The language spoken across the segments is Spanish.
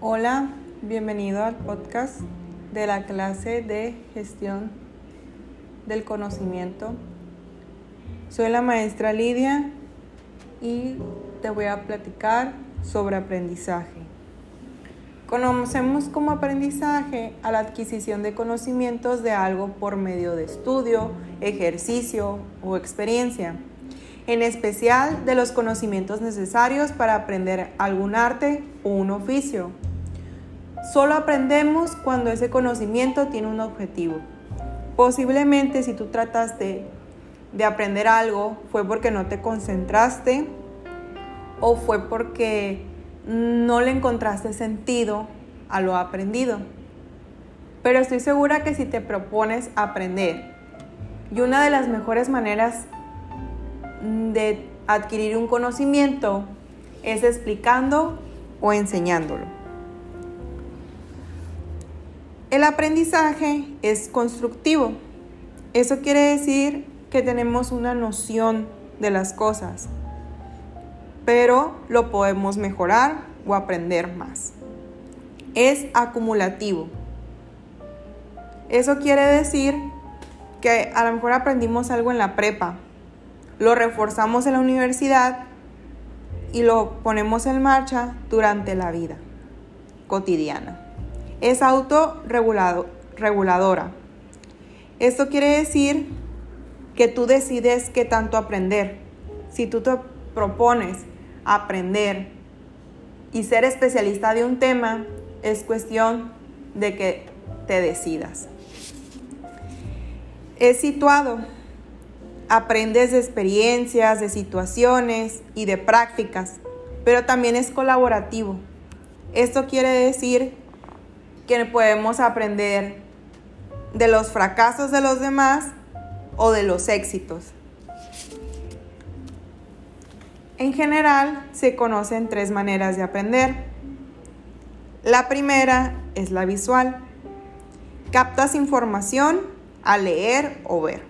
Hola, bienvenido al podcast de la clase de gestión del conocimiento. Soy la maestra Lidia y te voy a platicar sobre aprendizaje. Conocemos como aprendizaje a la adquisición de conocimientos de algo por medio de estudio, ejercicio o experiencia, en especial de los conocimientos necesarios para aprender algún arte o un oficio. Solo aprendemos cuando ese conocimiento tiene un objetivo. Posiblemente si tú trataste de aprender algo fue porque no te concentraste o fue porque no le encontraste sentido a lo aprendido. Pero estoy segura que si te propones aprender, y una de las mejores maneras de adquirir un conocimiento es explicando o enseñándolo. El aprendizaje es constructivo. Eso quiere decir que tenemos una noción de las cosas pero lo podemos mejorar o aprender más. Es acumulativo. Eso quiere decir que a lo mejor aprendimos algo en la prepa, lo reforzamos en la universidad y lo ponemos en marcha durante la vida cotidiana. Es autorreguladora. Esto quiere decir que tú decides qué tanto aprender. Si tú te propones aprender y ser especialista de un tema es cuestión de que te decidas. Es situado. Aprendes de experiencias, de situaciones y de prácticas, pero también es colaborativo. Esto quiere decir que podemos aprender de los fracasos de los demás o de los éxitos. En general, se conocen tres maneras de aprender. La primera es la visual. Captas información al leer o ver.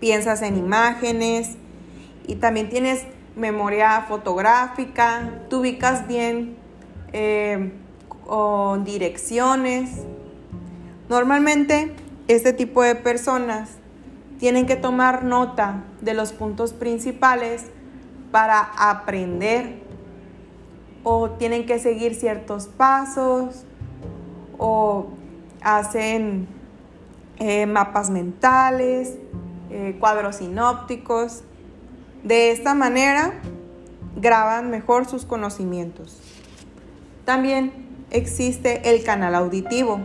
Piensas en imágenes y también tienes memoria fotográfica, tú ubicas bien eh, con direcciones. Normalmente este tipo de personas tienen que tomar nota de los puntos principales para aprender o tienen que seguir ciertos pasos o hacen eh, mapas mentales, eh, cuadros sinópticos. De esta manera graban mejor sus conocimientos. También existe el canal auditivo.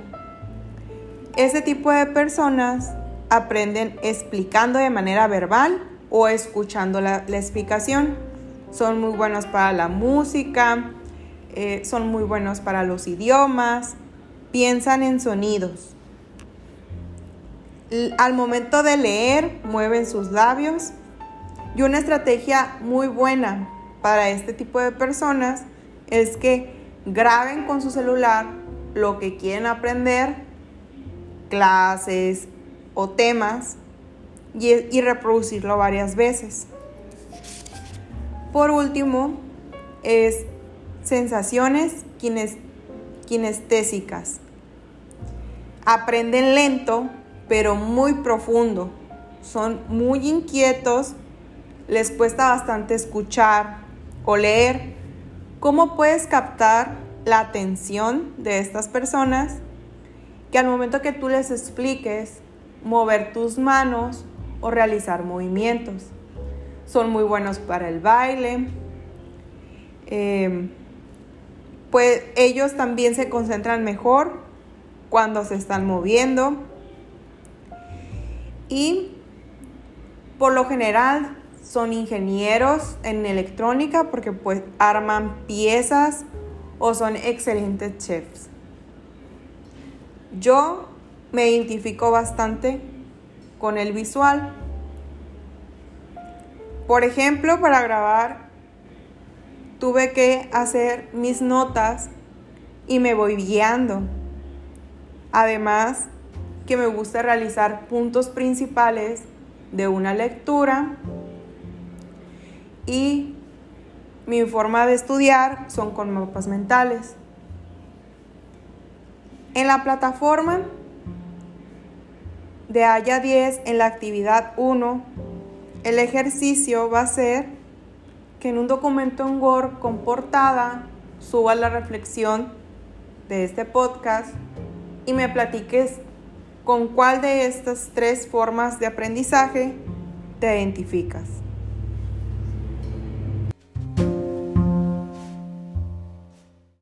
Ese tipo de personas aprenden explicando de manera verbal o escuchando la, explicación. Son muy buenos para la música, eh, son muy buenos para los idiomas, piensan en sonidos. Al momento de leer, mueven sus labios. Y una estrategia muy buena para este tipo de personas es que graben con su celular lo que quieren aprender, clases o temas y, reproducirlo varias veces. Por último, es sensaciones kinestésicas. Aprenden lento, pero muy profundo. Son muy inquietos, les cuesta bastante escuchar o leer. ¿Cómo puedes captar la atención de estas personas? Que al momento que tú les expliques, mover tus manos o realizar movimientos. Son muy buenos para el baile. Em, pues ellos también se concentran mejor cuando se están moviendo. Y por lo general son ingenieros en electrónica porque pues arman piezas o son excelentes chefs. Yo me identifico bastante con el visual. Por ejemplo, para grabar tuve que hacer mis notas y me voy guiando. Además, que me gusta realizar puntos principales de una lectura y mi forma de estudiar son con mapas mentales. En la plataforma de Haya 10, en la actividad 1, el ejercicio va a ser que en un documento en Word con portada suba la reflexión de este podcast y me platiques con cuál de estas tres formas de aprendizaje te identificas.